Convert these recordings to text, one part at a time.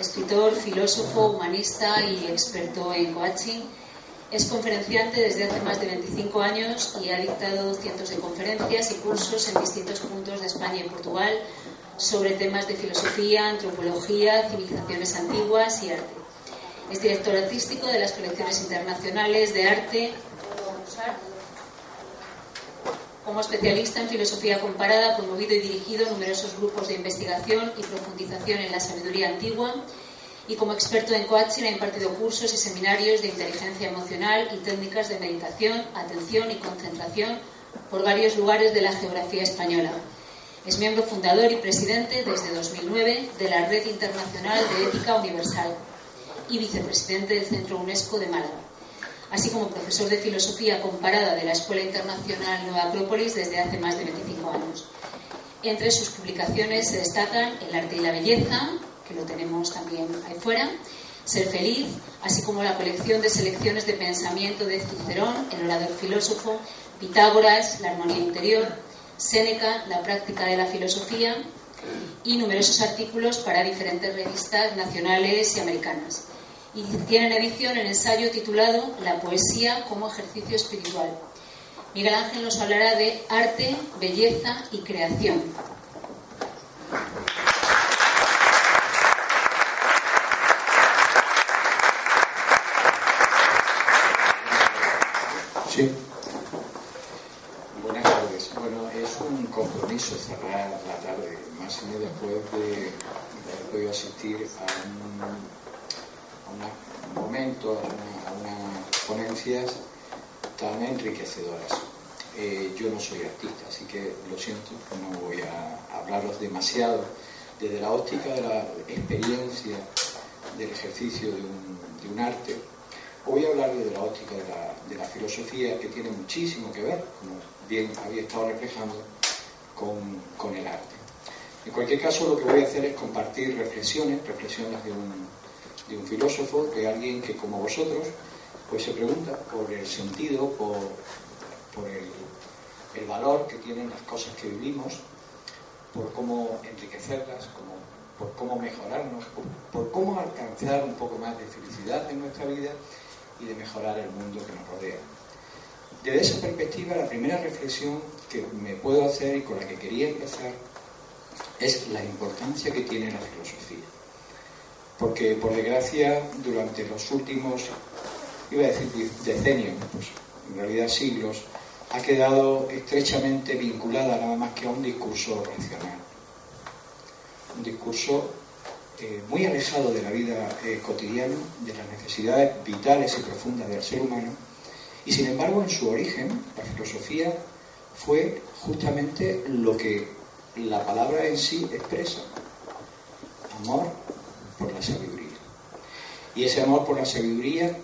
escritor, filósofo, humanista y experto en coaching. Es conferenciante desde hace más de 25 años y ha dictado cientos de conferencias y cursos en distintos puntos de España y Portugal sobre temas de filosofía, antropología, civilizaciones antiguas y arte. Es director artístico de las colecciones internacionales de arte como especialista en filosofía comparada, ha promovido y dirigido numerosos grupos de investigación y profundización en la sabiduría antigua y como experto en coaching ha impartido cursos y seminarios de inteligencia emocional y técnicas de meditación, atención y concentración por varios lugares de la geografía española. Es miembro fundador y presidente desde 2009 de la Red Internacional de Ética Universal y vicepresidente del Centro UNESCO de Málaga así como profesor de filosofía comparada de la Escuela Internacional Nueva Acrópolis desde hace más de 25 años. Entre sus publicaciones se destacan El arte y la belleza, que lo tenemos también ahí fuera, Ser feliz, así como la colección de selecciones de pensamiento de Cicerón, el orador filósofo, Pitágoras, la armonía interior, Séneca, la práctica de la filosofía y numerosos artículos para diferentes revistas nacionales y americanas y tiene en edición el ensayo titulado La poesía como ejercicio espiritual. Miguel Ángel nos hablará de arte, belleza y creación. Sí. Buenas tardes. Bueno, es un compromiso cerrar la tarde, más o menos después de haber podido asistir a un un momento, a, unas ponencias tan enriquecedoras. Eh, yo no soy artista, así que lo siento, no voy a hablaros demasiado desde la óptica de la experiencia del ejercicio de un, arte. Voy a hablar desde la óptica de la, filosofía que tiene muchísimo que ver, como bien había estado reflejando, con, con el arte. En cualquier caso, lo que voy a hacer es compartir reflexiones, reflexiones de un, de un filósofo, de alguien que como vosotros, pues se pregunta por el sentido, por, por el, el, valor que tienen las cosas que vivimos, por cómo enriquecerlas, por cómo mejorarnos, por, cómo alcanzar un poco más de felicidad en nuestra vida y de mejorar el mundo que nos rodea. Desde esa perspectiva, la primera reflexión que me puedo hacer y con la que quería empezar es la importancia que tiene la filosofía porque por desgracia durante los últimos, iba a decir decenios, pues en realidad siglos, ha quedado estrechamente vinculada nada más que a un discurso racional, un discurso eh, muy alejado de la vida eh, cotidiana, de las necesidades vitales y profundas del ser humano, y sin embargo en su origen la filosofía fue justamente lo que la palabra en sí expresa, amor por la sabiduría. Y ese amor por la sabiduría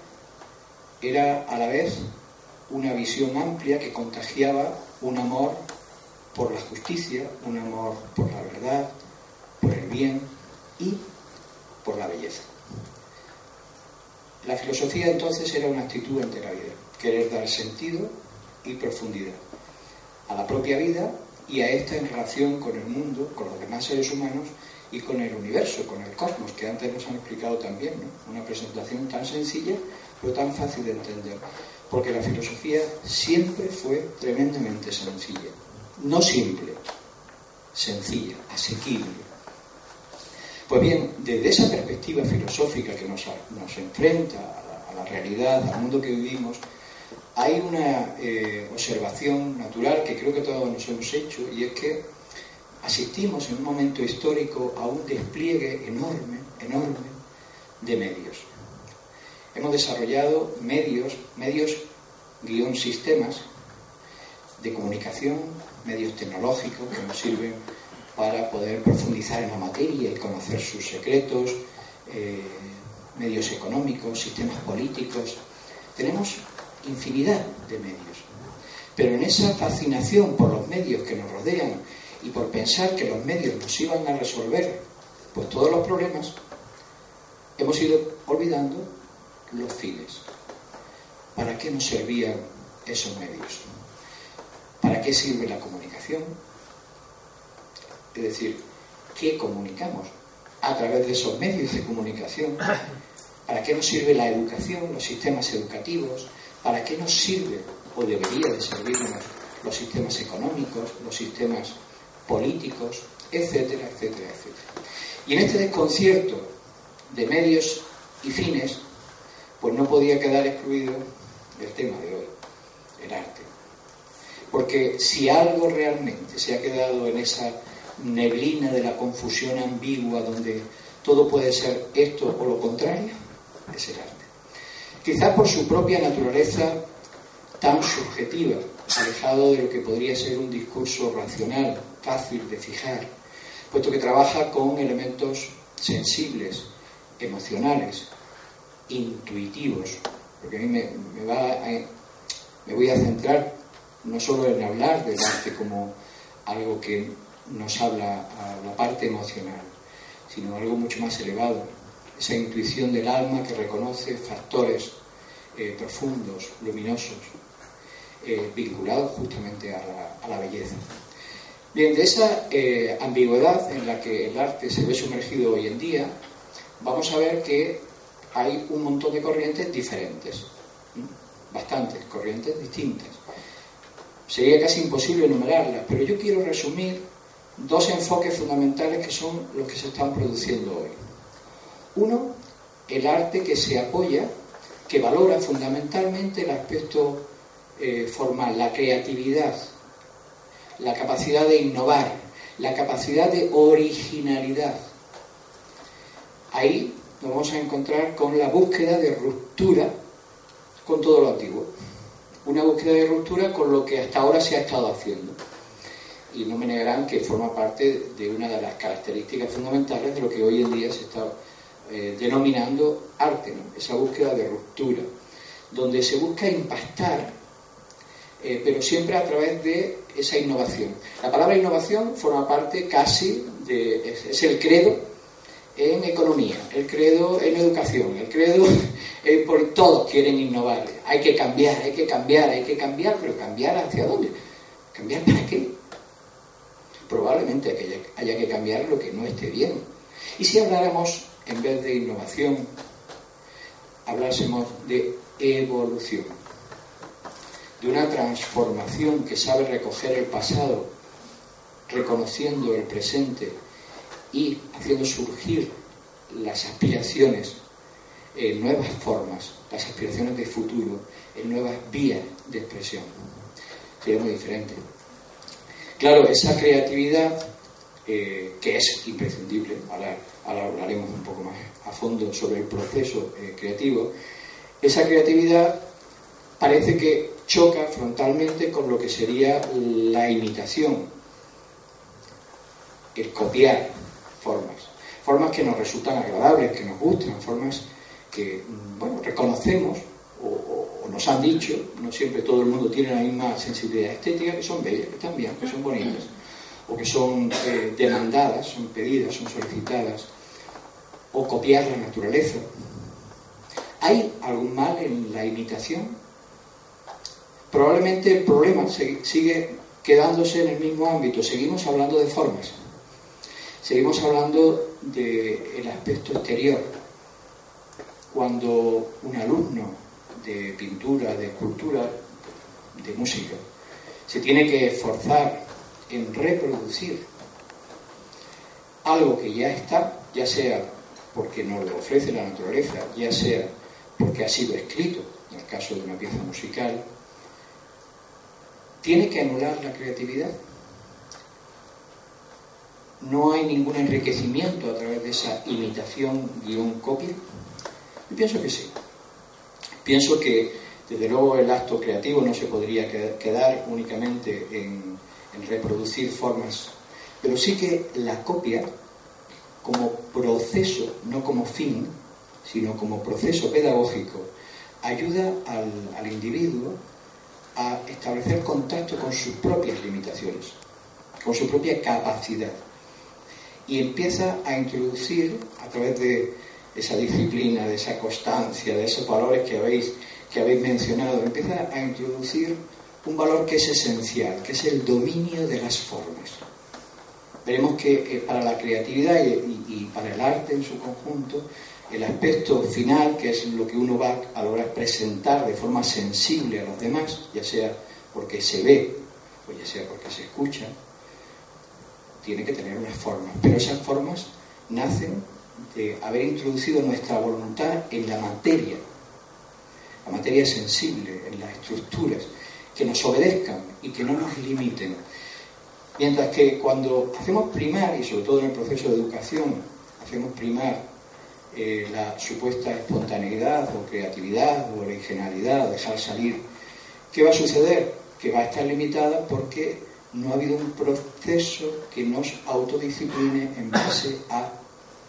era a la vez una visión amplia que contagiaba un amor por la justicia, un amor por la verdad, por el bien y por la belleza. La filosofía entonces era una actitud ante la vida, querer dar sentido y profundidad a la propia vida y a esta en relación con el mundo, con los demás seres humanos y con el universo, con el cosmos, que antes nos han explicado también, Una presentación tan sencilla, pero tan fácil de entender. Porque la filosofía siempre fue tremendamente sencilla. No simple, sencilla, asequible. Pues bien, desde esa perspectiva filosófica que nos, enfrenta a la, realidad, al mundo que vivimos, hay una eh, observación natural que creo que todos nos hemos hecho y es que asistimos en un momento histórico a un despliegue enorme, enorme de medios. Hemos desarrollado medios, medios guion sistemas de comunicación, medios tecnológicos que nos sirven para poder profundizar en la materia y conocer sus secretos, eh, medios económicos, sistemas políticos. Tenemos infinidad de medios. Pero en esa fascinación por los medios que nos rodean y por pensar que los medios nos iban a resolver pues todos los problemas, hemos ido olvidando los fines. ¿Para qué nos servían esos medios? ¿Para qué sirve la comunicación? Es decir, qué comunicamos a través de esos medios de comunicación, para qué nos sirve la educación, los sistemas educativos, para qué nos sirve o debería de servirnos los sistemas económicos, los sistemas políticos, etcétera, etcétera, etcétera. Y en este desconcierto de medios y fines, pues no podía quedar excluido el tema de hoy, el arte. Porque si algo realmente se ha quedado en esa neblina de la confusión ambigua donde todo puede ser esto o lo contrario, es el arte. Quizás por su propia naturaleza tan subjetiva, alejado de lo que podría ser un discurso racional, fácil de fijar, puesto que trabaja con elementos sensibles, emocionales, intuitivos, porque a mí me, va me voy a centrar no solo en hablar del arte como algo que nos habla a la parte emocional, sino algo mucho más elevado, esa intuición del alma que reconoce factores eh, profundos, luminosos, eh, vinculados justamente a la, belleza. Bien, de esa eh, ambigüedad en la que el arte se ve sumergido hoy en día, vamos a ver que hay un montón de corrientes diferentes, bastantes corrientes distintas. Sería casi imposible enumerarlas, pero yo quiero resumir dos enfoques fundamentales que son los que se están produciendo hoy. Uno, el arte que se apoya, que valora fundamentalmente el aspecto eh, formal, la creatividad, la capacidad de innovar, la capacidad de originalidad. Ahí nos vamos a encontrar con la búsqueda de ruptura con todo lo antiguo. Una búsqueda de ruptura con lo que hasta ahora se ha estado haciendo y no me negarán que forma parte de una de las características fundamentales de lo que hoy en día se está eh, denominando arte, esa búsqueda de ruptura, donde se busca impactar, eh, pero siempre a través de esa innovación. La palabra innovación forma parte casi de, es, el credo en economía, el credo en educación, el credo en, por todos quieren innovar, hay que cambiar, hay que cambiar, hay que cambiar, pero cambiar hacia dónde? ¿Cambiar para qué? probablemente haya que cambiar lo que no esté bien. Y si habláramos, en vez de innovación, hablásemos de evolución, de una transformación que sabe recoger el pasado, reconociendo el presente y haciendo surgir las aspiraciones en nuevas formas, las aspiraciones de futuro, en nuevas vías de expresión. Sería muy diferente. Claro, esa creatividad, eh, que es imprescindible, ahora, hablaremos un poco más a fondo sobre el proceso eh, creativo, esa creatividad parece que choca frontalmente con lo que sería la imitación, el copiar formas, formas que nos resultan agradables, que nos gustan, formas que, bueno, reconocemos o, nos han dicho, no siempre todo el mundo tiene la misma sensibilidad estética, que son bellas, que están bien, que son bonitas, o que son eh, demandadas, son pedidas, son solicitadas, o copiar la naturaleza. ¿Hay algún mal en la imitación? Probablemente el problema sigue quedándose en el mismo ámbito, seguimos hablando de formas, seguimos hablando del aspecto exterior. Cuando un alumno de pintura, de escultura, de música. Se tiene que esforzar en reproducir algo que ya está, ya sea porque nos lo ofrece la naturaleza, ya sea porque ha sido escrito, en el caso de una pieza musical, tiene que anular la creatividad. No hay ningún enriquecimiento a través de esa imitación guion copia. Yo pienso que sí. Pienso que, desde luego, el acto creativo no se podría quedar únicamente en, reproducir formas, pero sí que la copia, como proceso, no como fin, sino como proceso pedagógico, ayuda al, individuo a establecer contacto con sus propias limitaciones, con su propia capacidad. Y empieza a introducir, a través de esa disciplina, de esa constancia, de esos valores que habéis, que habéis mencionado, empieza a introducir un valor que es esencial, que es el dominio de las formas. veremos que eh, para la creatividad y, para el arte en su conjunto, el aspecto final, que es lo que uno va a lograr presentar de forma sensible a los demás, ya sea porque se ve o ya sea porque se escucha, tiene que tener unas formas. Pero esas formas nacen de haber introducido nuestra voluntad en la materia, la materia sensible, en las estructuras, que nos obedezcan y que no nos limiten. Mientras que cuando hacemos primar, y sobre todo en el proceso de educación, hacemos primar eh, la supuesta espontaneidad o creatividad o originalidad, dejar salir, ¿qué va a suceder? Que va a estar limitada porque no ha habido un proceso que nos autodiscipline en base a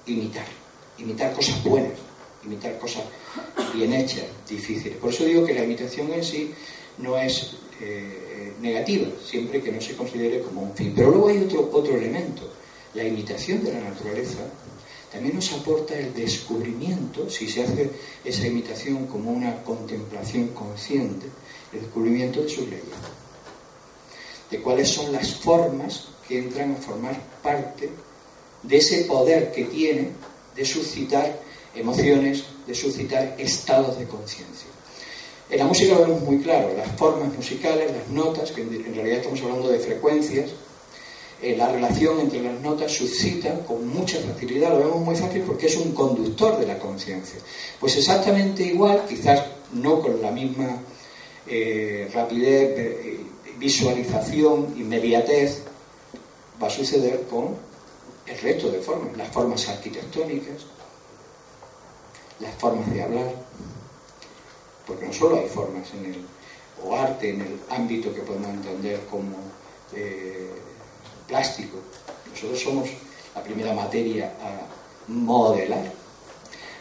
imitar, imitar cosas buenas, imitar cosas bien hechas, difíciles. Por eso digo que la imitación en sí no es eh, negativa, siempre que no se considere como un fin. Pero luego hay otro, otro elemento. La imitación de la naturaleza también nos aporta el descubrimiento, si se hace esa imitación como una contemplación consciente, el descubrimiento de sus leyes, de cuáles son las formas que entran a formar parte de ese poder que tiene de suscitar emociones, de suscitar estados de conciencia. En la música lo vemos muy claro, las formas musicales, las notas, que en realidad estamos hablando de frecuencias, eh, la relación entre las notas suscita con mucha facilidad, lo vemos muy fácil porque es un conductor de la conciencia. Pues exactamente igual, quizás no con la misma eh, rapidez, eh, visualización, inmediatez, va a suceder con el resto de formas, las formas arquitectónicas, las formas de hablar, porque no solo hay formas en el, o arte en el ámbito que podemos entender como plástico, nosotros somos la primera materia a modelar.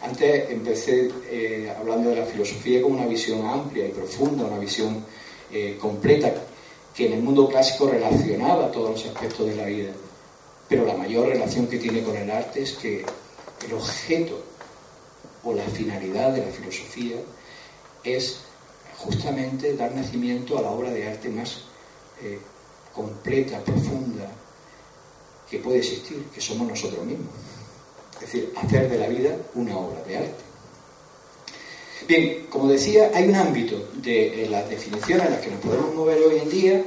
Antes empecé eh, hablando de la filosofía con una visión amplia y profunda, una visión eh, completa, que en el mundo clásico relacionaba todos los aspectos de la vida. Pero la mayor relación que tiene con el arte es que el objeto o la finalidad de la filosofía es justamente dar nacimiento a la obra de arte más eh, completa, profunda, que puede existir, que somos nosotros mismos. Es decir, hacer de la vida una obra de arte. Bien, como decía, hay un ámbito de las definiciones en las que nos podemos mover hoy en día,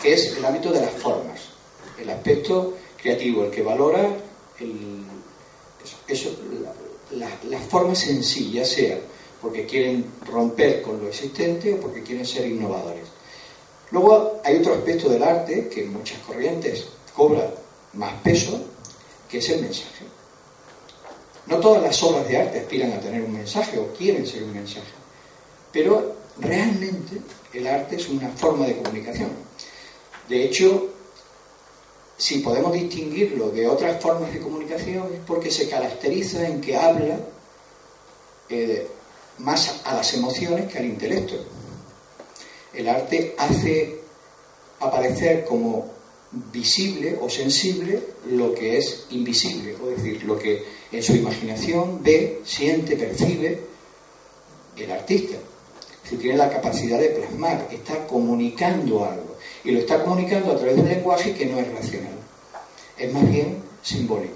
que es el ámbito de las formas, el aspecto creativo, el que valora eso, las formas en sí, ya sea porque quieren romper con lo existente o porque quieren ser innovadores. Luego hay otro aspecto del arte que en muchas corrientes cobra más peso, que es el mensaje. No todas las obras de arte aspiran a tener un mensaje o quieren ser un mensaje, pero realmente el arte es una forma de comunicación. De hecho, si podemos distinguirlo de otras formas de comunicación es porque se caracteriza en que habla eh, más a las emociones que al intelecto. El arte hace aparecer como visible o sensible lo que es invisible, es decir, lo que en su imaginación ve, siente, percibe el artista. Si tiene la capacidad de plasmar, está comunicando algo. Y lo está comunicando a través de un lenguaje que no es racional. Es más bien simbólico.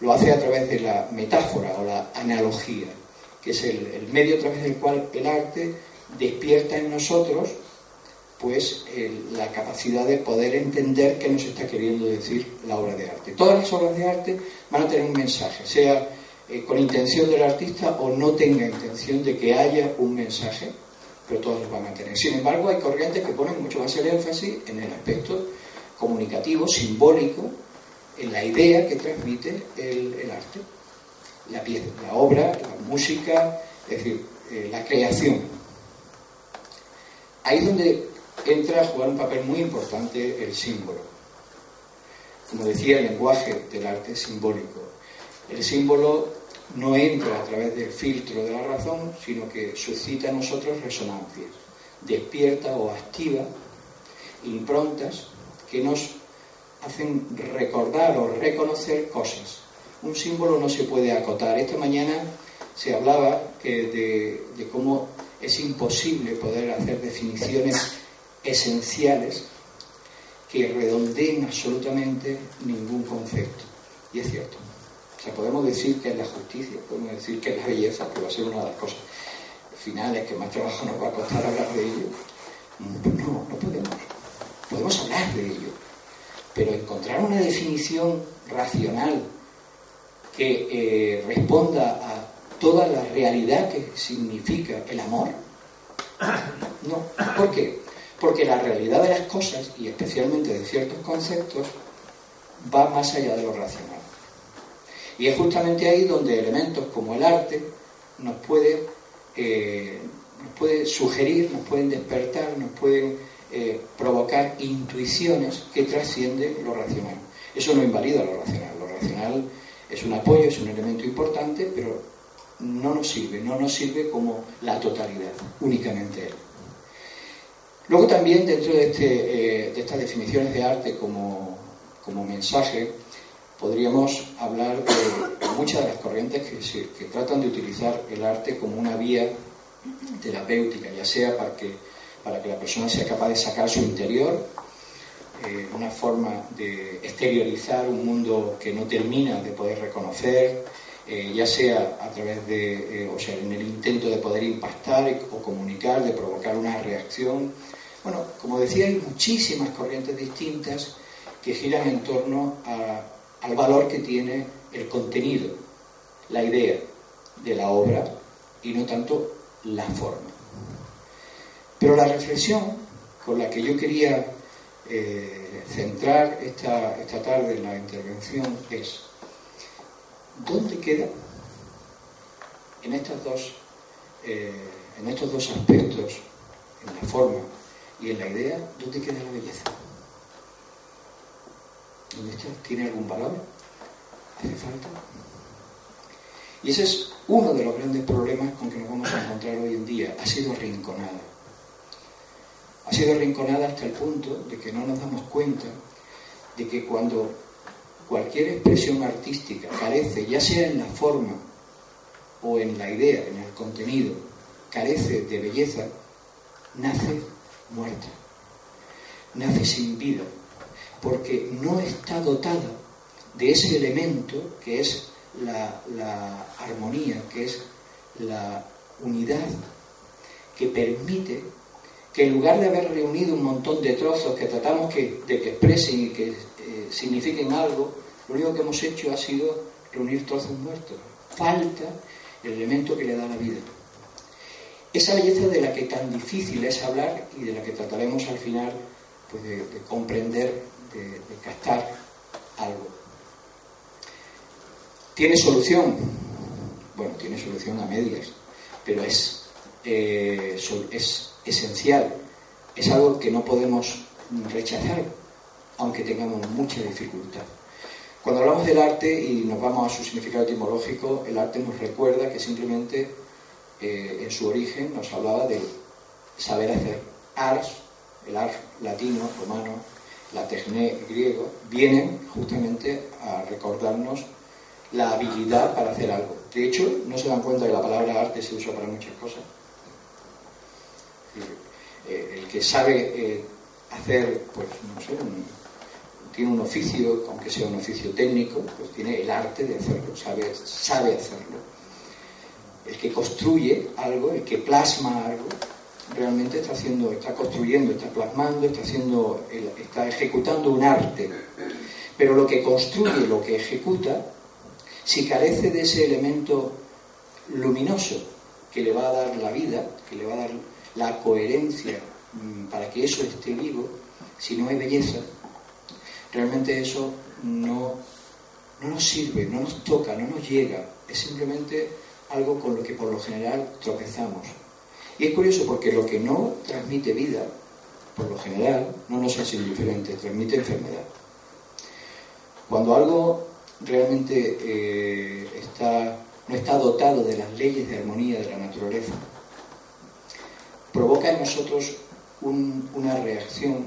Lo hace a través de la metáfora o la analogía que es el, medio a través del cual el arte despierta en nosotros pues la capacidad de poder entender qué nos está queriendo decir la obra de arte. Todas las obras de arte van a tener un mensaje, sea eh, con intención del artista o no tenga intención de que haya un mensaje, pero todas los van a tener. Sin embargo, hay corrientes que ponen mucho más el énfasis en el aspecto comunicativo, simbólico, en la idea que transmite el arte la pieza, la obra, la música, es decir, eh, la creación. Ahí es donde entra a jugar un papel muy importante el símbolo. Como decía, el lenguaje del arte es simbólico. El símbolo no entra a través del filtro de la razón, sino que suscita en nosotros resonancias, despierta o activa improntas que nos hacen recordar o reconocer cosas un símbolo no se puede acotar. Esta mañana se hablaba de, de cómo es imposible poder hacer definiciones esenciales que redondeen absolutamente ningún concepto. Y es cierto. O sea, podemos decir que es la justicia, podemos decir que es la belleza, que va a ser una de las cosas finales que más trabajo nos va a costar hablar de ello. No, no podemos. Podemos hablar de ello. Pero encontrar una definición racional que eh, responda a toda la realidad que significa el amor, no. ¿Por qué? Porque la realidad de las cosas, y especialmente de ciertos conceptos, va más allá de lo racional. Y es justamente ahí donde elementos como el arte nos puede, eh, nos puede sugerir, nos pueden despertar, nos pueden eh, provocar intuiciones que trascienden lo racional. Eso no invalida lo racional. Lo racional es un apoyo, es un elemento importante, pero no nos sirve, no nos sirve como la totalidad, únicamente él. Luego también dentro de, este, eh, de estas definiciones de arte como, como, mensaje, podríamos hablar de muchas de las corrientes que, que tratan de utilizar el arte como una vía terapéutica, ya sea para que, para que la persona sea capaz de sacar su interior, eh, una forma de exteriorizar un mundo que no termina de poder reconocer, eh, ya sea a través de, eh, o sea, en el intento de poder impactar o comunicar, de provocar una reacción. Bueno, como decía, hay muchísimas corrientes distintas que giran en torno al valor que tiene el contenido, la idea de la obra y no tanto la forma. Pero la reflexión con la que yo quería eh, centrar esta, esta tarde en la intervención es ¿dónde queda en, dos, eh, en estos dos aspectos, en la forma y en la idea, dónde queda la belleza? ¿Dónde está? ¿Tiene algún valor? ¿Hace falta? Y ese es uno de los grandes problemas con que nos vamos a encontrar hoy en día. Ha sido arrinconada. Ha sido arrinconada hasta el punto de que no nos damos cuenta de que cuando cualquier expresión artística carece, ya sea en la forma o en la idea, en el contenido, carece de belleza, nace muerta, nace sin vida, porque no está dotada de ese elemento que es la, armonía, que es la unidad, que permite que en lugar de haber reunido un montón de trozos que tratamos de que expresen y que signifiquen algo, lo único que hemos hecho ha sido reunir trozos muertos. Falta el elemento que le da la vida. Esa belleza de la que tan difícil es hablar y de la que trataremos al final pues de, comprender, de, captar algo. ¿Tiene solución? Bueno, tiene solución a medias, pero es, eh, es esencial. Es algo que no podemos rechazar aunque tengamos mucha dificultad. Cuando hablamos del arte y nos vamos a su significado etimológico, el arte nos recuerda que simplemente eh, en su origen nos hablaba de saber hacer. Ars, el ars latino, romano, la techné griego, vienen justamente a recordarnos la habilidad para hacer algo. De hecho, no se dan cuenta que la palabra arte se usa para muchas cosas. Eh, el que sabe eh, hacer, pues, no sé, un, tiene un oficio, aunque sea un oficio técnico, pues tiene el arte de hacerlo, sabe, sabe hacerlo. El que construye algo, el que plasma algo, realmente está haciendo, está construyendo, está plasmando, está haciendo, está ejecutando un arte. Pero lo que construye, lo que ejecuta, si carece de ese elemento luminoso que le va a dar la vida, que le va a dar la coherencia mm, para que eso esté vivo, si no hay belleza, realmente eso no, no nos sirve, no nos toca, no nos llega. Es simplemente algo con lo que por lo general tropezamos. Y es curioso porque lo que no transmite vida, por lo general, no nos hace indiferente, transmite enfermedad. Cuando algo realmente eh, está, no está dotado de las leyes de armonía de la naturaleza, provoca en nosotros una reacción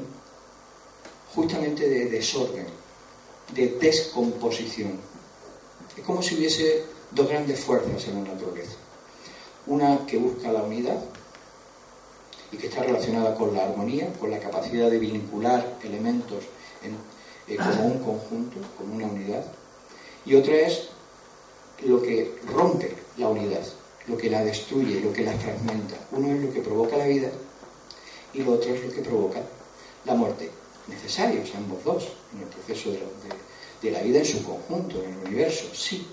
justamente de desorden, de descomposición. Es como si hubiese dos grandes fuerzas en la naturaleza. Una que busca la unidad y que está relacionada con la armonía, con la capacidad de vincular elementos eh, como un conjunto, como una unidad. Y otra es lo que rompe la unidad, lo que la destruye, lo que la fragmenta. Uno es lo que provoca la vida y lo otro es lo que provoca la muerte. Necesarios ambos dos en el proceso de, la vida en su conjunto, en el universo, sí,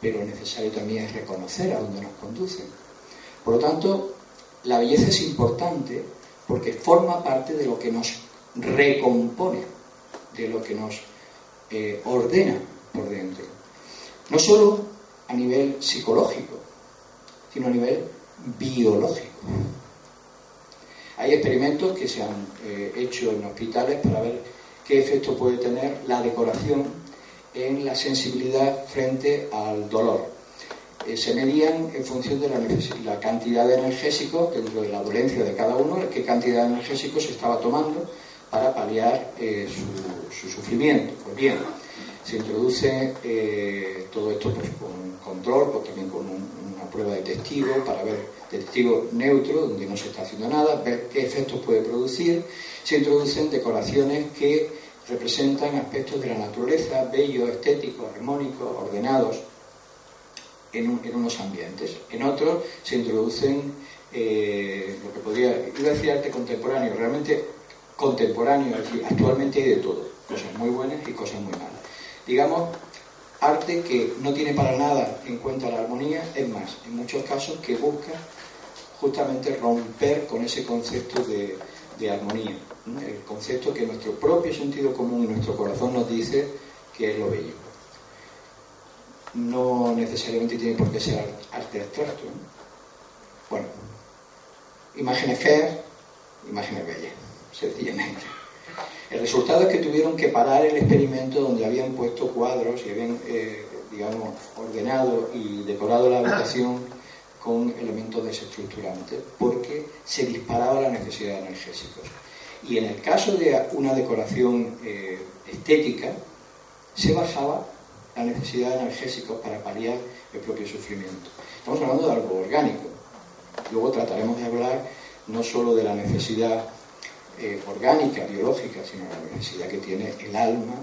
pero necesario también es reconocer a dónde nos conducen. Por lo tanto, la belleza es importante porque forma parte de lo que nos recompone, de lo que nos eh, ordena por dentro. No solo a nivel psicológico, sino a nivel biológico. Hay experimentos que se han eh, hecho en hospitales para ver qué efecto puede tener la decoración en la sensibilidad frente al dolor. Eh, se medían en función de la, cantidad de energésicos dentro de la dolencia de cada uno, qué cantidad de energésicos se estaba tomando para paliar eh, su, sufrimiento. Pues bien, se introduce eh, todo esto pues, con un control, pues, también con una prueba de testigo para ver testigo neutro, donde no se está haciendo nada, ver qué efectos puede producir. Se introducen decoraciones que representan aspectos de la naturaleza, bellos, estéticos, armónicos, ordenados, en, unos ambientes. En otros se introducen eh, lo que podría, iba a decir arte contemporáneo, realmente contemporáneo, actualmente hay de todo, cosas muy buenas y cosas muy malas. Digamos, arte que no tiene para nada en cuenta la armonía, es más, en muchos casos que busca justamente romper con ese concepto de, de armonía, el concepto que nuestro propio sentido común y nuestro corazón nos dice que es lo bello no necesariamente tiene por qué ser arte abstracto. Bueno, imágenes feas, imágenes bellas, sencillamente. El resultado es que tuvieron que parar el experimento donde habían puesto cuadros y habían, eh, digamos, ordenado y decorado la habitación con elementos desestructurantes, porque se disparaba la necesidad de analgésicos. Y en el caso de una decoración eh, estética, se bajaba la necesidad de analgésicos para paliar el propio sufrimiento. Estamos hablando de algo orgánico. Luego trataremos de hablar no solo de la necesidad eh, orgánica, biológica, sino la necesidad que tiene el alma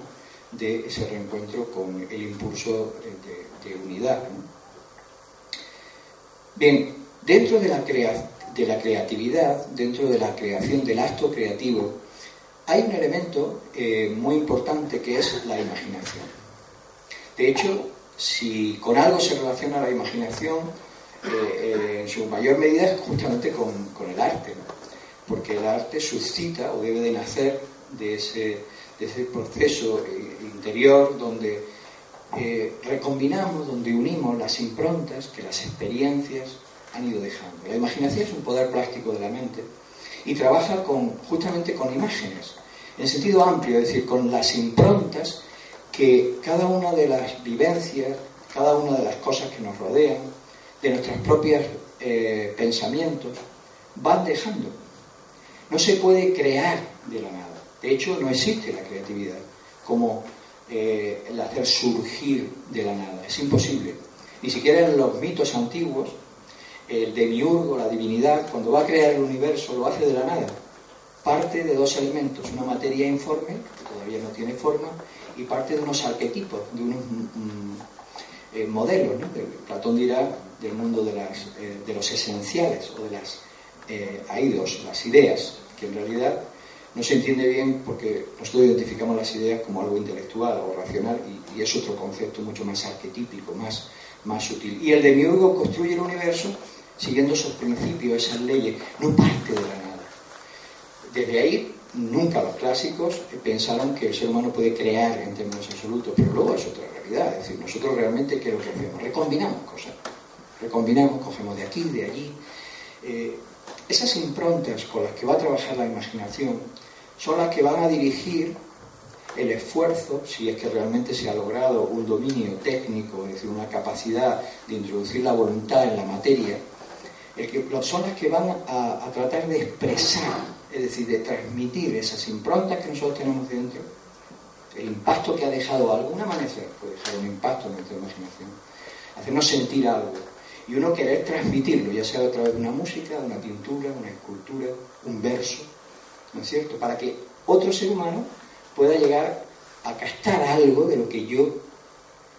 de ese reencuentro con el impulso de, unidad. Bien, dentro de la, creatividad, dentro de la creación del acto creativo, hay un elemento eh, muy importante que es la imaginación. De hecho, si con algo se relaciona la imaginación, eh, en su mayor medida es justamente con, el arte, porque el arte suscita o debe de nacer de ese, proceso eh, interior donde recombinamos, donde unimos las improntas que las experiencias han ido dejando. La imaginación es un poder plástico de la mente y trabaja con, justamente con imágenes, en sentido amplio, es decir, con las improntas que cada una de las vivencias, cada una de las cosas que nos rodean, de nuestros propios eh, pensamientos, van dejando. No se puede crear de la nada. De hecho, no existe la creatividad como eh, el hacer surgir de la nada. Es imposible. Ni siquiera en los mitos antiguos, el demiurgo, la divinidad, cuando va a crear el universo, lo hace de la nada. Parte de dos elementos, una materia informe, que todavía no tiene forma, y parte de unos arquetipos, de unos mm, mm, eh, modelos. Platón dirá del mundo de, las, eh, de los esenciales o de las eh, aidos, las ideas, que en realidad no se entiende bien porque nosotros identificamos las ideas como algo intelectual o racional y, es otro concepto mucho más arquetípico, más, más sutil. Y el demiurgo construye el universo siguiendo esos principios, esas leyes, no parte de la nada. Desde ahí nunca los clásicos pensaron que el ser humano puede crear en términos absolutos, pero luego es otra realidad. Es decir, nosotros realmente, ¿qué es lo que hacemos? Recombinamos cosas. Recombinamos, cogemos de aquí, de allí. Eh, esas improntas con las que va a trabajar la imaginación son las que van a dirigir el esfuerzo, si es que realmente se ha logrado un dominio técnico, es decir, una capacidad de introducir la voluntad en la materia, el son las que van a tratar de expresar es decir, de transmitir esas improntas que nosotros tenemos dentro, el impacto que ha dejado algún amanecer, puede dejar un impacto en nuestra imaginación, hacernos sentir algo. Y uno querer transmitirlo, ya sea a través de una música, una pintura, una escultura, un verso, ¿no es cierto? Para que otro ser humano pueda llegar a captar algo de lo que yo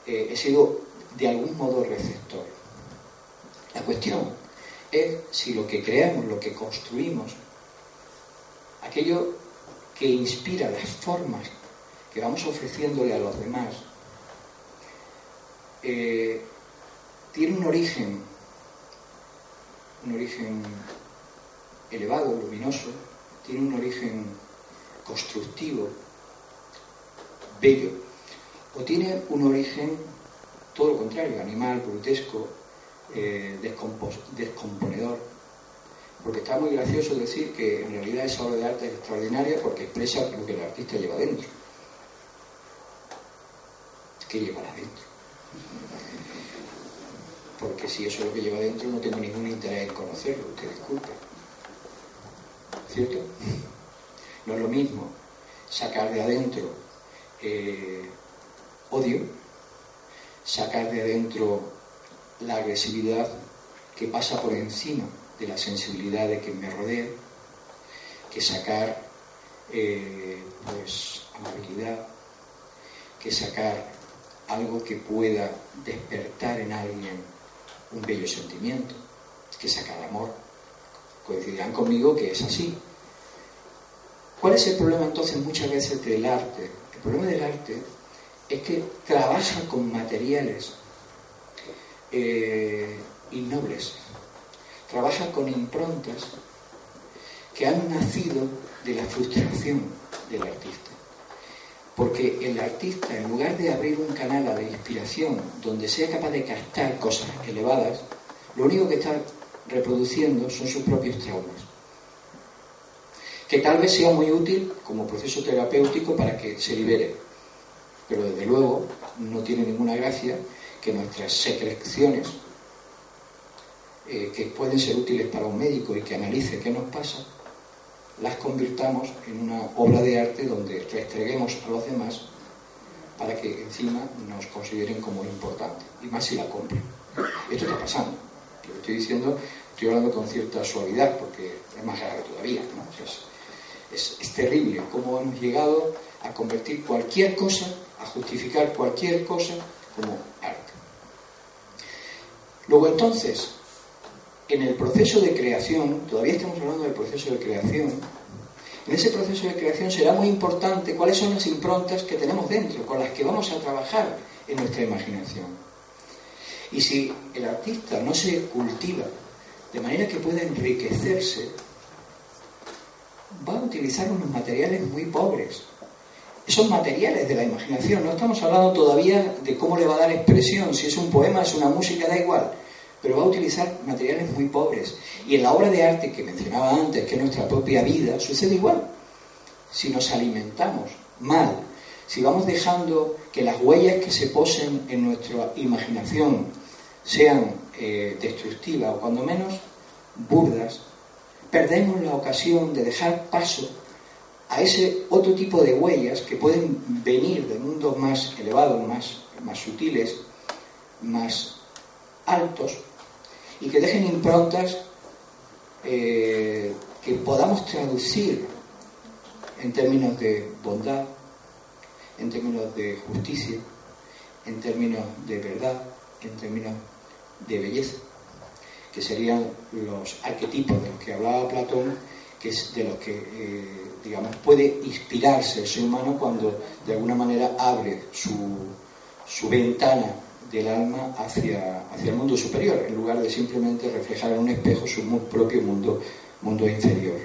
eh, he sido de algún modo receptor. La cuestión es si lo que creamos, lo que construimos, aquello que inspira las formas que vamos ofreciéndole a los demás, eh, tiene un origen, un origen elevado, luminoso, tiene un origen constructivo, bello, o tiene un origen todo lo contrario, animal, brutesco, eh, descomponedor. Porque está muy gracioso decir que en realidad esa obra de arte es extraordinaria porque expresa lo que el artista lleva dentro. ¿Qué lleva adentro? Porque si eso es lo que lleva dentro, no tengo ningún interés en conocerlo, usted disculpe. ¿Cierto? No es lo mismo sacar de adentro eh, odio, sacar de adentro la agresividad que pasa por encima de la sensibilidad de quien me rodea, que sacar eh, pues amabilidad, que sacar algo que pueda despertar en alguien un bello sentimiento, que sacar amor. Coincidirán conmigo que es así. ¿Cuál es el problema entonces muchas veces del arte? El problema del arte es que trabaja con materiales eh, innobles, trabaja con improntas que han nacido de la frustración del artista. Porque el artista, en lugar de abrir un canal a la inspiración donde sea capaz de captar cosas elevadas, lo único que está reproduciendo son sus propios traumas. Que tal vez sea muy útil como proceso terapéutico para que se libere, pero desde luego no tiene ninguna gracia que nuestras secreciones, eh, que pueden ser útiles para un médico y que analice qué nos pasa, las convirtamos en una obra de arte donde restreguemos a los demás para que encima nos consideren como importante, y más si la compran. Esto está pasando. Lo estoy diciendo, estoy hablando con cierta suavidad, porque es más grave todavía. es, es terrible cómo hemos llegado a convertir cualquier cosa, a justificar cualquier cosa como arte. Luego entonces, en el proceso de creación, todavía estamos hablando del proceso de creación, en ese proceso de creación será muy importante cuáles son las improntas que tenemos dentro, con las que vamos a trabajar en nuestra imaginación. Y si el artista no se cultiva de manera que pueda enriquecerse, va a utilizar unos materiales muy pobres. Esos materiales de la imaginación, no estamos hablando todavía de cómo le va a dar expresión, si es un poema, es una música, da igual pero va a utilizar materiales muy pobres. Y en la obra de arte que mencionaba antes, que es nuestra propia vida, sucede igual. Si nos alimentamos mal, si vamos dejando que las huellas que se posen en nuestra imaginación sean eh, destructivas o cuando menos burdas, perdemos la ocasión de dejar paso a ese otro tipo de huellas que pueden venir de mundos más elevados, más, más sutiles, más altos, y que dejen improntas eh, que podamos traducir en términos de bondad, en términos de justicia, en términos de verdad, en términos de belleza, que serían los arquetipos de los que hablaba Platón, que es de los que, eh, digamos, puede inspirarse el ser humano cuando de alguna manera abre su, su ventana del alma hacia, hacia el mundo superior, en lugar de simplemente reflejar en un espejo su propio mundo, mundo inferior.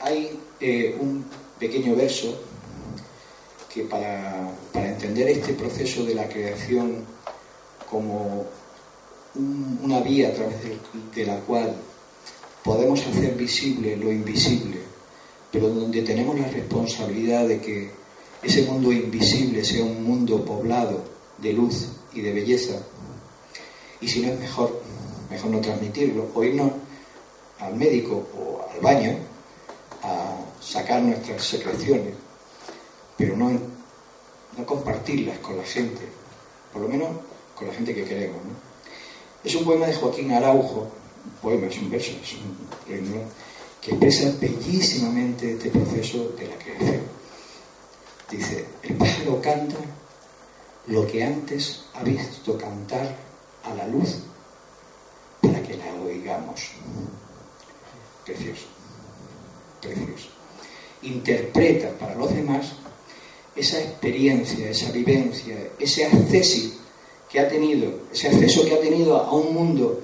Hay eh, un pequeño verso que para, para, entender este proceso de la creación como una vía a través de la cual podemos hacer visible lo invisible pero donde tenemos la responsabilidad de que ese mundo invisible sea un mundo poblado de luz y de belleza. Y si no es mejor, mejor no transmitirlo, o irnos al médico o al baño a sacar nuestras secreciones pero no, no compartirlas con la gente, por lo menos con la gente que queremos. Es un poema de Joaquín Araujo, un poema, es un verso, es un que expresa bellísimamente este proceso de la creación. Dice, el pájaro canta lo que antes ha visto cantar a la luz para que la oigamos. Precioso, precioso. Interpreta para los demás esa experiencia, esa vivencia, ese acceso que ha tenido, ese acceso que ha tenido a un mundo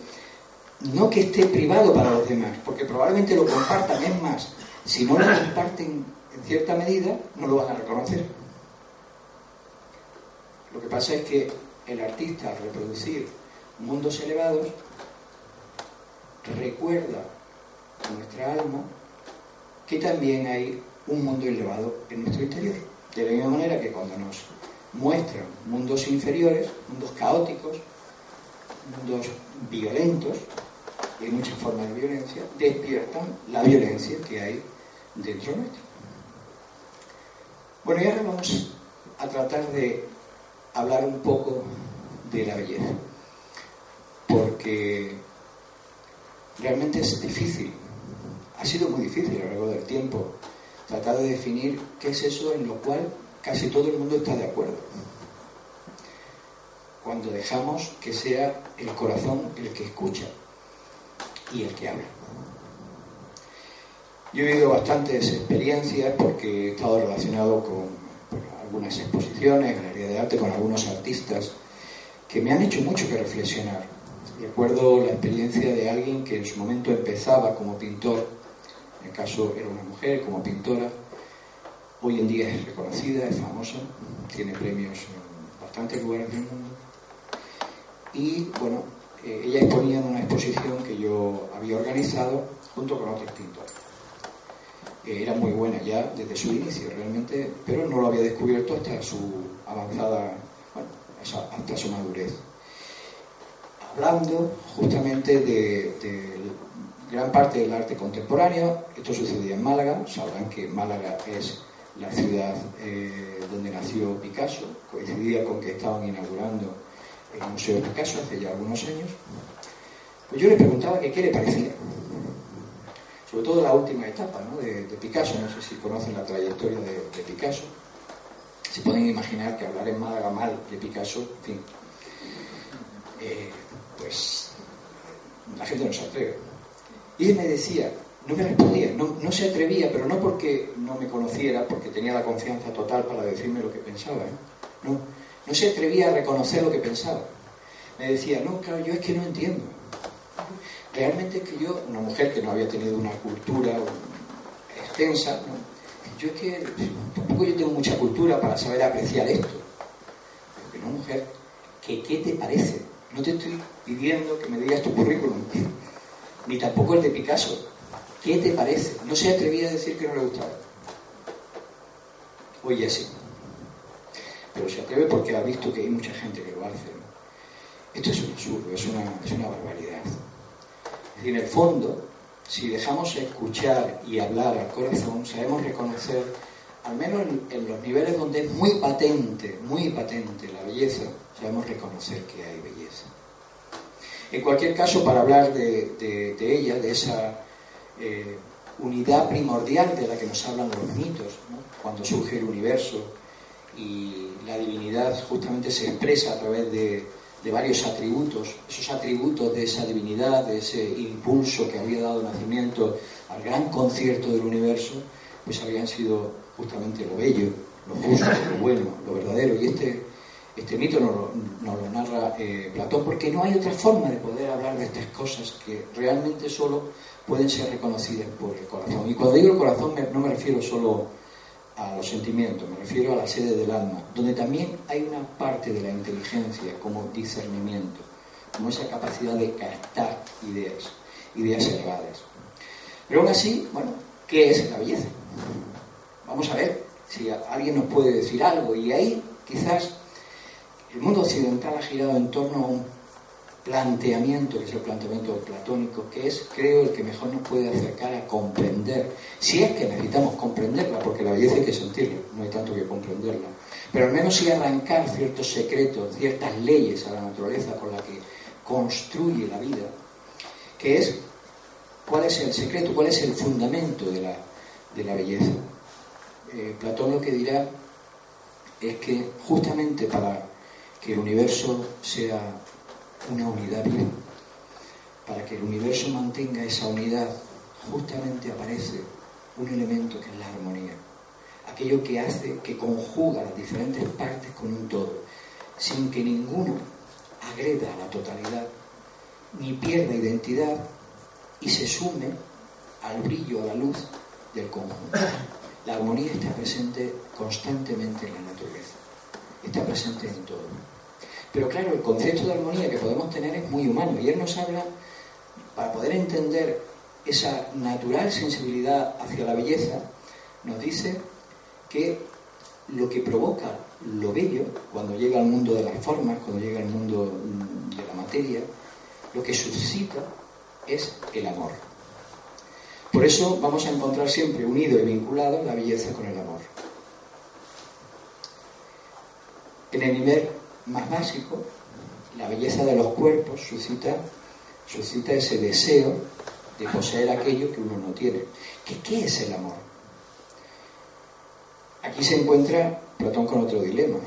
no que esté privado para los demás, porque probablemente lo compartan, es más, si no lo comparten en cierta medida, no lo van a reconocer. Lo que pasa es que el artista, al reproducir mundos elevados, recuerda a nuestra alma que también hay un mundo elevado en nuestro interior. De la misma manera que cuando nos muestran mundos inferiores, mundos caóticos, mundos violentos, y hay muchas formas de violencia, despiertan la violencia que hay dentro nuestro. Bueno, y ahora vamos a tratar de hablar un poco de la belleza, porque realmente es difícil, ha sido muy difícil a lo largo del tiempo tratar de definir qué es eso en lo cual casi todo el mundo está de acuerdo. Cuando dejamos que sea el corazón el que escucha y el que habla. Yo he vivido bastantes experiencias porque he estado relacionado con algunas exposiciones, galería de arte, con algunos artistas que me han hecho mucho que reflexionar. Recuerdo la experiencia de alguien que en su momento empezaba como pintor, en el caso era una mujer como pintora, hoy en día es reconocida, es famosa, tiene premios en bastantes lugares del mundo. Y bueno, eh, ella exponía en una exposición que yo había organizado junto con otros pintores. Eh, era muy buena ya desde su inicio realmente, pero no lo había descubierto hasta su avanzada, bueno, hasta su madurez. Hablando justamente de, gran parte del arte contemporáneo, esto sucedía en Málaga, sabrán que Málaga es la ciudad eh, donde nació Picasso, coincidía con que estaban inaugurando el Museo Picasso hace ya algunos años, pues yo le preguntaba qué le parecía. Sobre todo la última etapa de, Picasso, no sé si conocen la trayectoria de, Picasso. Se pueden imaginar que hablar en Málaga mal de Picasso, en fin, eh, pues la gente no se atreve. Y él me decía, no me respondía, no, no, se atrevía, pero no porque no me conociera, porque tenía la confianza total para decirme lo que pensaba, ¿eh? no, no se atrevía a reconocer lo que pensaba. Me decía, no, claro, yo es que no entiendo. Realmente es que yo, una mujer que no había tenido una cultura extensa, yo es que tampoco yo tengo mucha cultura para saber apreciar esto. Pero una mujer, ¿qué te parece? No te estoy pidiendo que me digas tu currículum, ni tampoco el de Picasso. ¿Qué te parece? No se atrevía a decir que no le gustaba. Oye, sí pero se atreve porque ha visto que hay mucha gente que lo hace. Esto es un absurdo, es una, barbaridad. Es en el fondo, si dejamos escuchar y hablar al corazón, sabemos reconocer, al menos en, los niveles donde es muy patente, muy patente la belleza, sabemos reconocer que hay belleza. En cualquier caso, para hablar de, ella, de esa eh, unidad primordial de la que nos hablan los mitos, cuando surge el universo, y la divinidad justamente se expresa a través de, varios atributos, esos atributos de esa divinidad, de ese impulso que había dado nacimiento al gran concierto del universo, pues habían sido justamente lo bello, lo justo, lo bueno, lo verdadero. Y este, este mito nos lo, narra eh, Platón, porque no hay otra forma de poder hablar de estas cosas que realmente solo pueden ser reconocidas por el corazón. Y cuando digo el corazón no me refiero solo a los sentimientos, me refiero a la sede del alma, donde también hay una parte de la inteligencia como discernimiento, como esa capacidad de captar ideas, ideas elevadas. Pero aún así, bueno, ¿qué es la belleza? Vamos a ver si alguien nos puede decir algo. Y ahí quizás el mundo occidental ha girado en torno a un planteamiento, que es el planteamiento platónico, que es, creo, el que mejor nos puede acercar a comprender. Si es que necesitamos comprenderla, porque la belleza hay que sentirla, no hay tanto que comprenderla, pero al menos sí arrancar ciertos secretos, ciertas leyes a la naturaleza con la que construye la vida, que es cuál es el secreto, cuál es el fundamento de la, de la belleza. Eh, Platón lo que dirá es que justamente para que el universo sea una unidad para que el universo mantenga esa unidad, justamente aparece un elemento que es la armonía, aquello que hace, que conjuga las diferentes partes con un todo, sin que ninguno agreda a la totalidad, ni pierda identidad y se sume al brillo, a la luz del conjunto. La armonía está presente constantemente en la naturaleza, está presente en todo. Pero claro, el concepto de armonía que podemos tener es muy humano y él nos habla, para poder entender esa natural sensibilidad hacia la belleza, nos dice que lo que provoca lo bello, cuando llega al mundo de las formas, cuando llega al mundo de la materia, lo que suscita es el amor. Por eso vamos a encontrar siempre unido y vinculado la belleza con el amor. En el nivel más básico, la belleza de los cuerpos suscita, suscita ese deseo de poseer aquello que uno no tiene. ¿Qué, ¿Qué es el amor? Aquí se encuentra Platón con otro dilema,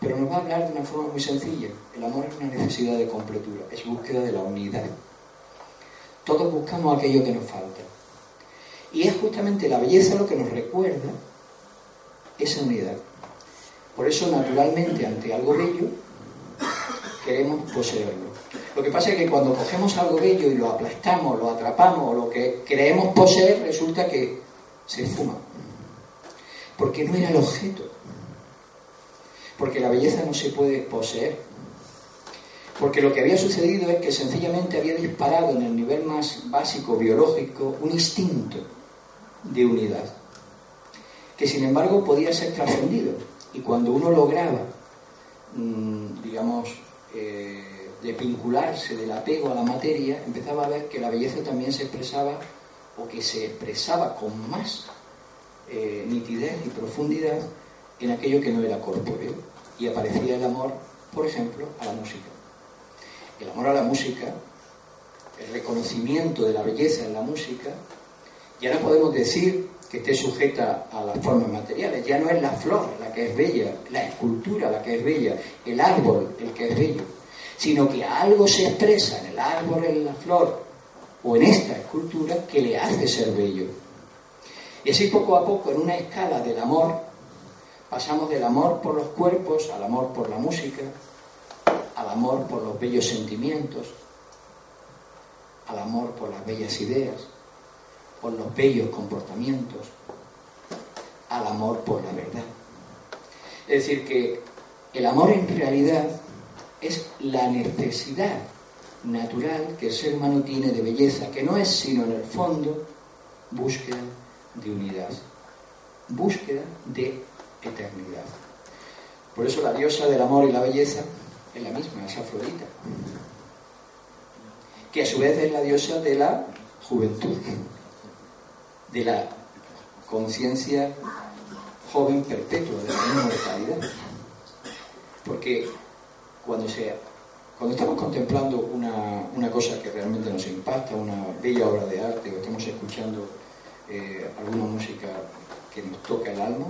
pero nos va a hablar de una forma muy sencilla. El amor es una necesidad de completura, es búsqueda de la unidad. Todos buscamos aquello que nos falta. Y es justamente la belleza lo que nos recuerda esa unidad. Por eso, naturalmente, ante algo bello, queremos poseerlo. Lo que pasa es que cuando cogemos algo bello y lo aplastamos, lo atrapamos, lo que creemos poseer, resulta que se fuma. Porque no era el objeto. Porque la belleza no se puede poseer. Porque lo que había sucedido es que sencillamente había disparado en el nivel más básico biológico un instinto de unidad, que sin embargo podía ser trascendido. Y cuando uno lograba, mm, digamos, eh, desvincularse del apego a la materia, empezaba a ver que la belleza también se expresaba o que se expresaba con más eh, nitidez y profundidad en aquello que no era corpóreo. Y aparecía el amor, por ejemplo, a la música. El amor a la música, el reconocimiento de la belleza en la música, ya no podemos decir que esté sujeta a las formas materiales, ya no es la flor la que es bella, la escultura la que es bella, el árbol el que es bello, sino que algo se expresa en el árbol, en la flor o en esta escultura que le hace ser bello. Y así poco a poco, en una escala del amor, pasamos del amor por los cuerpos al amor por la música, al amor por los bellos sentimientos, al amor por las bellas ideas, por los bellos comportamientos, al amor por la verdad. Es decir, que el amor en realidad es la necesidad natural que el ser humano tiene de belleza, que no es sino en el fondo búsqueda de unidad, búsqueda de eternidad. Por eso la diosa del amor y la belleza es la misma, es Afrodita, que a su vez es la diosa de la juventud, de la conciencia joven perpetua, de la inmortalidad. Porque cuando, cuando estamos contemplando una, una, cosa que realmente nos impacta, una bella obra de arte, o estamos escuchando eh, alguna música que nos toca el alma,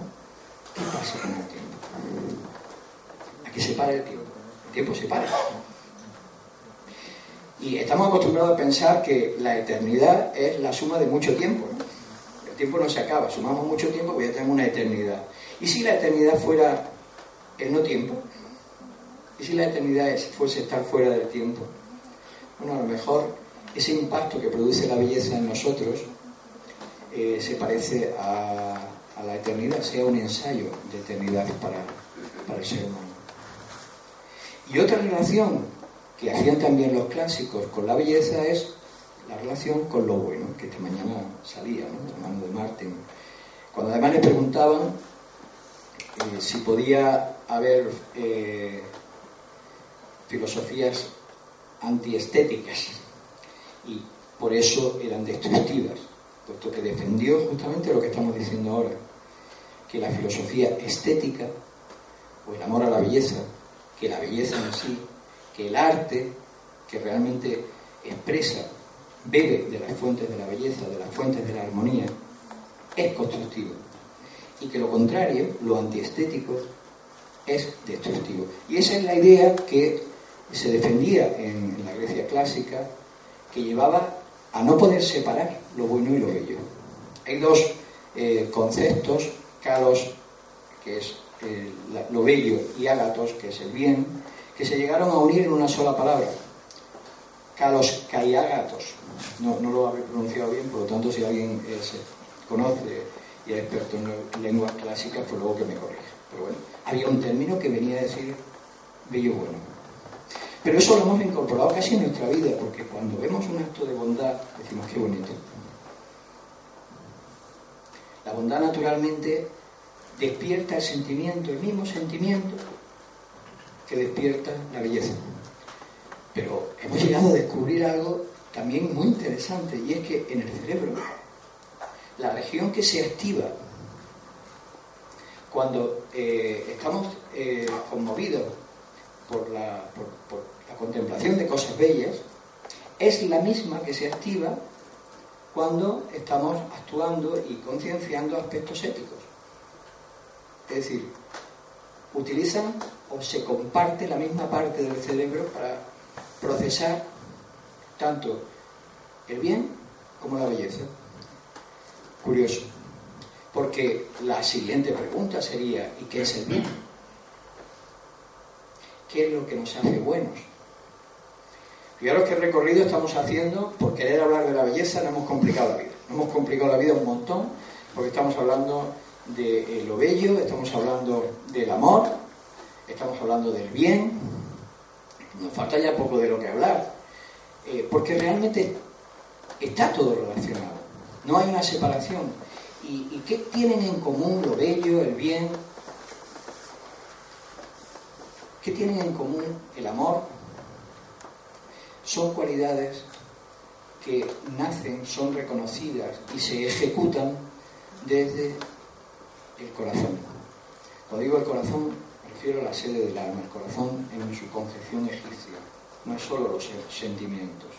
¿qué pasa con el tiempo? ¿A qué se para el tiempo? El tiempo se para. Y estamos acostumbrados a pensar que la eternidad es la suma de mucho tiempo. ¿no? El tiempo no se acaba, sumamos mucho tiempo, pues ya tenemos una eternidad. ¿Y si la eternidad fuera el no tiempo? ¿Y si la eternidad fuese estar fuera del tiempo? Bueno, a lo mejor ese impacto que produce la belleza en nosotros eh, se parece a, la eternidad, sea un ensayo de eternidad para, para el ser humano. Y otra relación que hacían también los clásicos con la belleza es la relación con lo bueno, que esta mañana salía, ¿no? hablando de Martin. Cuando además le preguntaban eh, si podía haber eh, filosofías antiestéticas y por eso eran destructivas. puesto que defendió justamente lo que estamos diciendo ahora, que la filosofía estética, o el amor a la belleza, que la belleza en sí, que el arte, que realmente expresa, bebe de las fuentes de la belleza, de las fuentes de la armonía, es constructivo. Y que lo contrario, lo antiestético, es destructivo. Y esa es la idea que se defendía en, la Grecia clásica, que llevaba a no poder separar lo bueno y lo bello. Hay dos eh, conceptos, kalos, que es eh, lo bello, y ágatos, que es el bien, que se llegaron a unir en una sola palabra. Kalos kaiagatos. No, no lo había pronunciado bien, por lo tanto, si alguien eh, se conoce y es experto en lenguas clásicas, pues luego que me corrija. Pero bueno, había un término que venía a decir bello bueno. Pero eso lo hemos incorporado casi en nuestra vida, porque cuando vemos un acto de bondad, decimos qué bonito. La bondad naturalmente despierta el sentimiento, el mismo sentimiento que despierta la belleza. Pero hemos llegado a descubrir algo también muy interesante, y es que en el cerebro, la región que se activa cuando eh, estamos eh, conmovidos por la, por la contemplación de cosas bellas, es la misma que se activa cuando estamos actuando y concienciando aspectos éticos. Es decir, utilizan o se comparte la misma parte del cerebro para procesar tanto el bien como la belleza. Curioso. Porque la siguiente pregunta sería, ¿y qué es el bien? ¿Qué es lo que nos hace buenos? Fijaros qué recorrido estamos haciendo por querer hablar de la belleza, no hemos complicado la vida. No hemos complicado la vida un montón, porque estamos hablando de eh, lo bello, estamos hablando del amor, estamos hablando del bien. Nos falta ya poco de lo que hablar, eh, porque realmente está todo relacionado. No hay una separación. ¿Y, qué tienen en común lo bello, el bien? ¿Qué tienen en común el amor? Son cualidades que nacen, son reconocidas y se ejecutan desde el corazón. Cuando digo el corazón, me refiero a la sede del alma, el corazón en su concepción egipcia, no es solo los sentimientos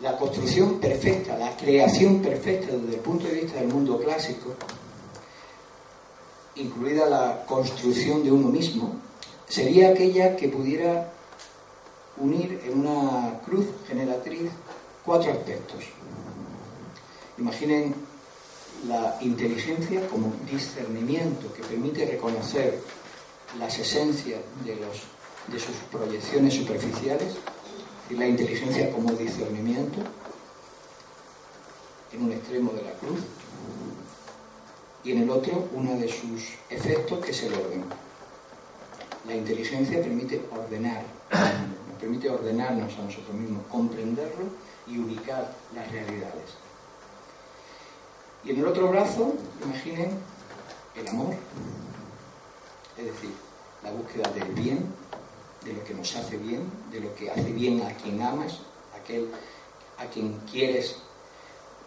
la construcción perfecta, la creación perfecta desde el punto de vista del mundo clásico, incluida la construcción de uno mismo, sería aquella que pudiera unir en una cruz generatriz cuatro aspectos. Imaginen la inteligencia como discernimiento que permite reconocer las esencias de, los, de sus proyecciones superficiales, y la inteligencia como discernimiento en un extremo de la cruz y en el otro uno de sus efectos que es el orden. La inteligencia permite ordenar, nos permite ordenarnos a nosotros mismos, comprenderlo y ubicar las realidades. Y en el otro brazo, imaginen el amor, es decir, la búsqueda del bien, de lo que nos hace bien, de lo que hace bien a quien amas, aquel a quien quieres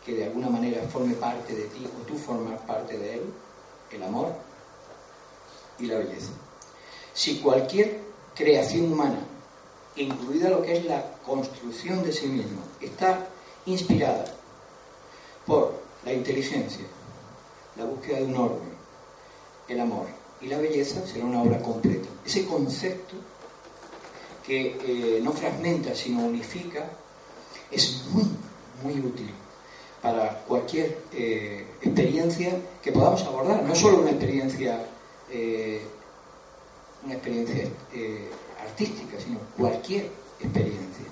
que de alguna manera forme parte de ti o tú formas parte de él, el amor y la belleza. Si cualquier creación humana, incluida lo que es la construcción de sí mismo, está inspirada por la inteligencia, la búsqueda de un orden, el amor y la belleza, será una obra completa. Ese concepto que eh, no fragmenta, sino unifica, es muy, muy útil para cualquier eh, experiencia que podamos abordar, no solo una experiencia, eh, una experiencia artística, sino cualquier experiencia.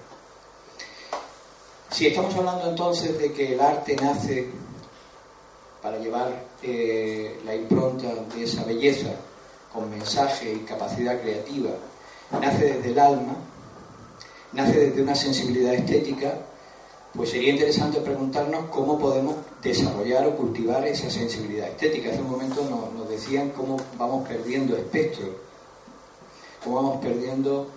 Si estamos hablando entonces de que el arte nace para llevar la impronta de esa belleza con mensaje y capacidad creativa nace desde el alma, nace desde una sensibilidad estética, pues sería interesante preguntarnos cómo podemos desarrollar o cultivar esa sensibilidad estética. Hace un momento nos, decían cómo vamos perdiendo espectro, cómo vamos perdiendo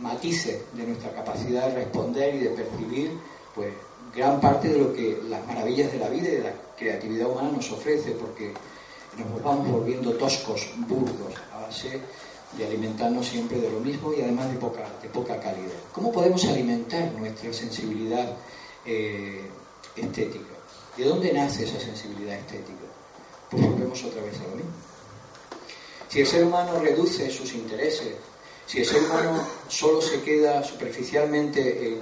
matices de nuestra capacidad de responder y de percibir pues gran parte de lo que las maravillas de la vida y de la creatividad humana nos ofrece, porque nos vamos volviendo toscos, burdos, a base de alimentarnos siempre de lo mismo y además de poca, de poca calidad. ¿Cómo podemos alimentar nuestra sensibilidad eh, estética? ¿De dónde nace esa sensibilidad estética? Pues volvemos otra vez a lo mismo. Si el ser humano reduce sus intereses, si el ser humano solo se queda superficialmente en,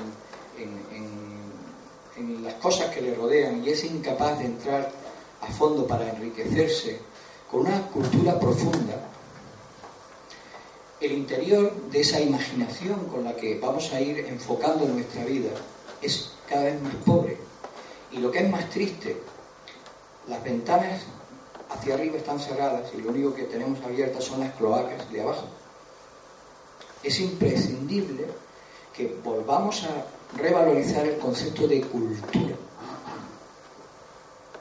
en las cosas que le rodean y es incapaz de entrar a fondo para enriquecerse con una cultura profunda, el interior de esa imaginación con la que vamos a ir enfocando nuestra vida es cada vez más pobre. Y lo que es más triste, las ventanas hacia arriba están cerradas y lo único que tenemos abiertas son las cloacas de abajo. Es imprescindible que volvamos a revalorizar el concepto de cultura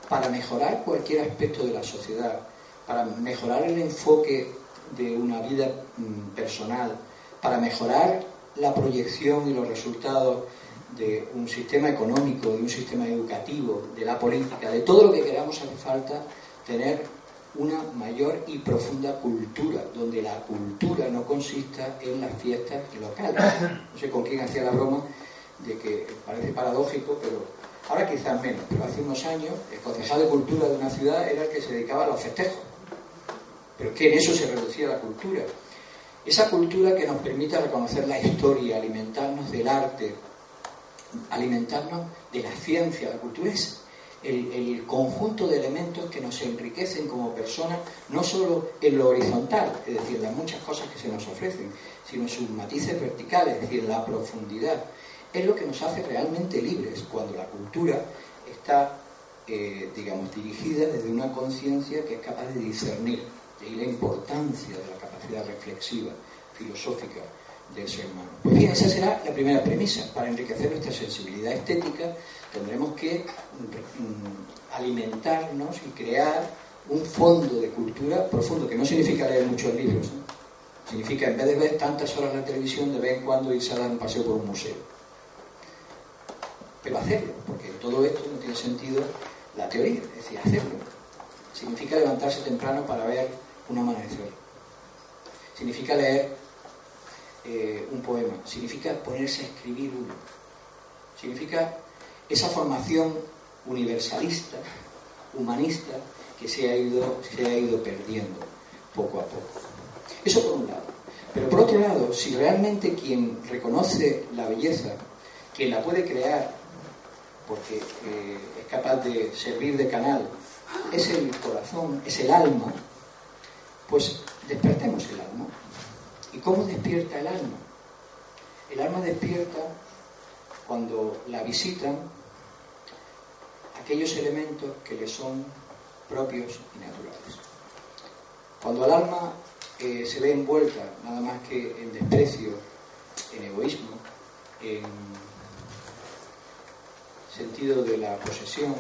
para mejorar cualquier aspecto de la sociedad, para mejorar el enfoque de una vida personal, para mejorar la proyección y los resultados de un sistema económico, de un sistema educativo, de la política, de todo lo que queramos, hace falta tener una mayor y profunda cultura, donde la cultura no consista en las fiestas locales. No sé con quién hacía la broma de que parece paradójico, pero ahora quizás menos, pero hace unos años el concejal de cultura de una ciudad era el que se dedicaba a los festejos pero que en eso se reducía la cultura. Esa cultura que nos permite reconocer la historia, alimentarnos del arte, alimentarnos de la ciencia. La cultura es el, conjunto de elementos que nos enriquecen como personas, no solo en lo horizontal, es decir, las muchas cosas que se nos ofrecen, sino sus matices verticales, es decir, la profundidad. Es lo que nos hace realmente libres cuando la cultura está, eh, digamos, dirigida desde una conciencia que es capaz de discernir y la importancia de la capacidad reflexiva, filosófica del ser humano. Pues bien, esa será la primera premisa. Para enriquecer nuestra sensibilidad estética tendremos que mm, alimentarnos y crear un fondo de cultura profundo, que no significa leer muchos libros, significa en vez de ver tantas horas la televisión, de vez en cuando irse a dar un paseo por un museo. Pero hacerlo, porque todo esto no tiene sentido la teoría, es decir, hacerlo. Significa levantarse temprano para ver un amanecer. Significa leer eh, un poema, significa ponerse a escribir uno. Significa esa formación universalista, humanista, que se ha ido, se ha ido perdiendo poco a poco. Eso por un lado. Pero por otro lado, si realmente quien reconoce la belleza, quien la puede crear, porque eh, es capaz de servir de canal, es el corazón, es el alma, pues despertemos el alma. ¿Y cómo despierta el alma? El alma despierta cuando la visitan aquellos elementos que le son propios y naturales. Cuando el alma eh, se ve envuelta nada más que en desprecio, en egoísmo, en sentido de la posesión,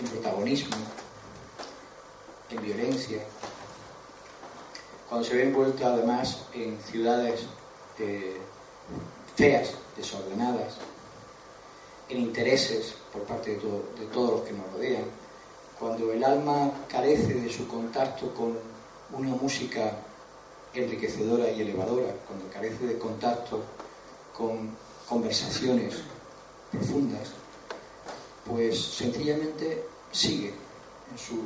en protagonismo, en violencia, cuando se ve envuelta además en ciudades eh, feas, desordenadas, en intereses por parte de, de todos los que nos rodean, cuando el alma carece de su contacto con una música enriquecedora y elevadora, cuando carece de contacto con conversaciones profundas, pues sencillamente sigue en su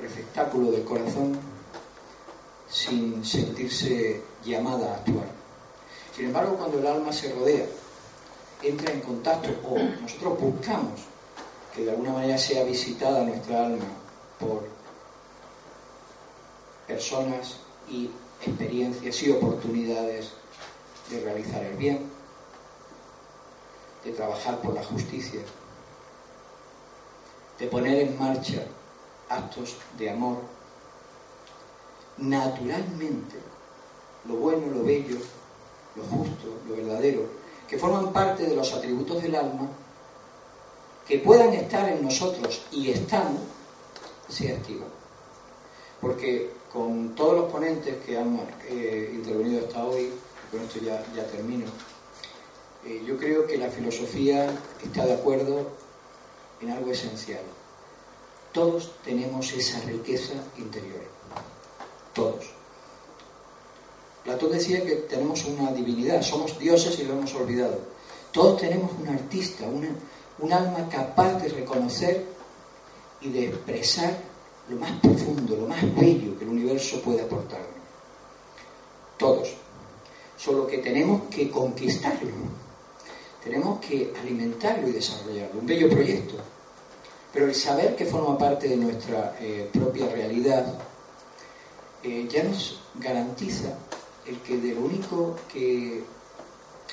receptáculo del corazón sin sentirse llamada a actuar. Sin embargo, cuando el alma se rodea, entra en contacto o nosotros buscamos que de alguna manera sea visitada nuestra alma por personas y experiencias y oportunidades de realizar el bien, de trabajar por la justicia, de poner en marcha actos de amor, naturalmente, lo bueno, lo bello, lo justo, lo verdadero, que forman parte de los atributos del alma, que puedan estar en nosotros y están, se activan. Porque con todos los ponentes que han eh, intervenido hasta hoy, con esto ya, ya termino, Eh, yo creo que la filosofía está de acuerdo en algo esencial. Todos tenemos esa riqueza interior. Todos. Platón decía que tenemos una divinidad, somos dioses y lo hemos olvidado. Todos tenemos un artista, un alma capaz de reconocer y de expresar lo más profundo, lo más bello que el universo puede aportarnos. Todos. Solo que tenemos que conquistarlo. Tenemos que alimentarlo y desarrollarlo. Un bello proyecto. Pero el saber que forma parte de nuestra eh, propia realidad eh, ya nos garantiza el que de lo único que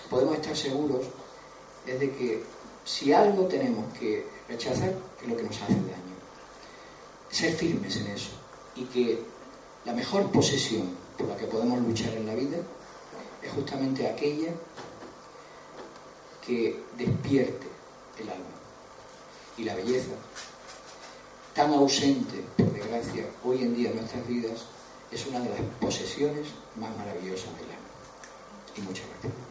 podemos estar seguros es de que si algo tenemos que rechazar es lo que nos hace daño. Ser firmes en eso y que la mejor posesión por la que podemos luchar en la vida es justamente aquella que despierte el alma y la belleza, tan ausente, por desgracia, hoy en día en nuestras vidas, es una de las posesiones más maravillosas del alma. Y muchas gracias.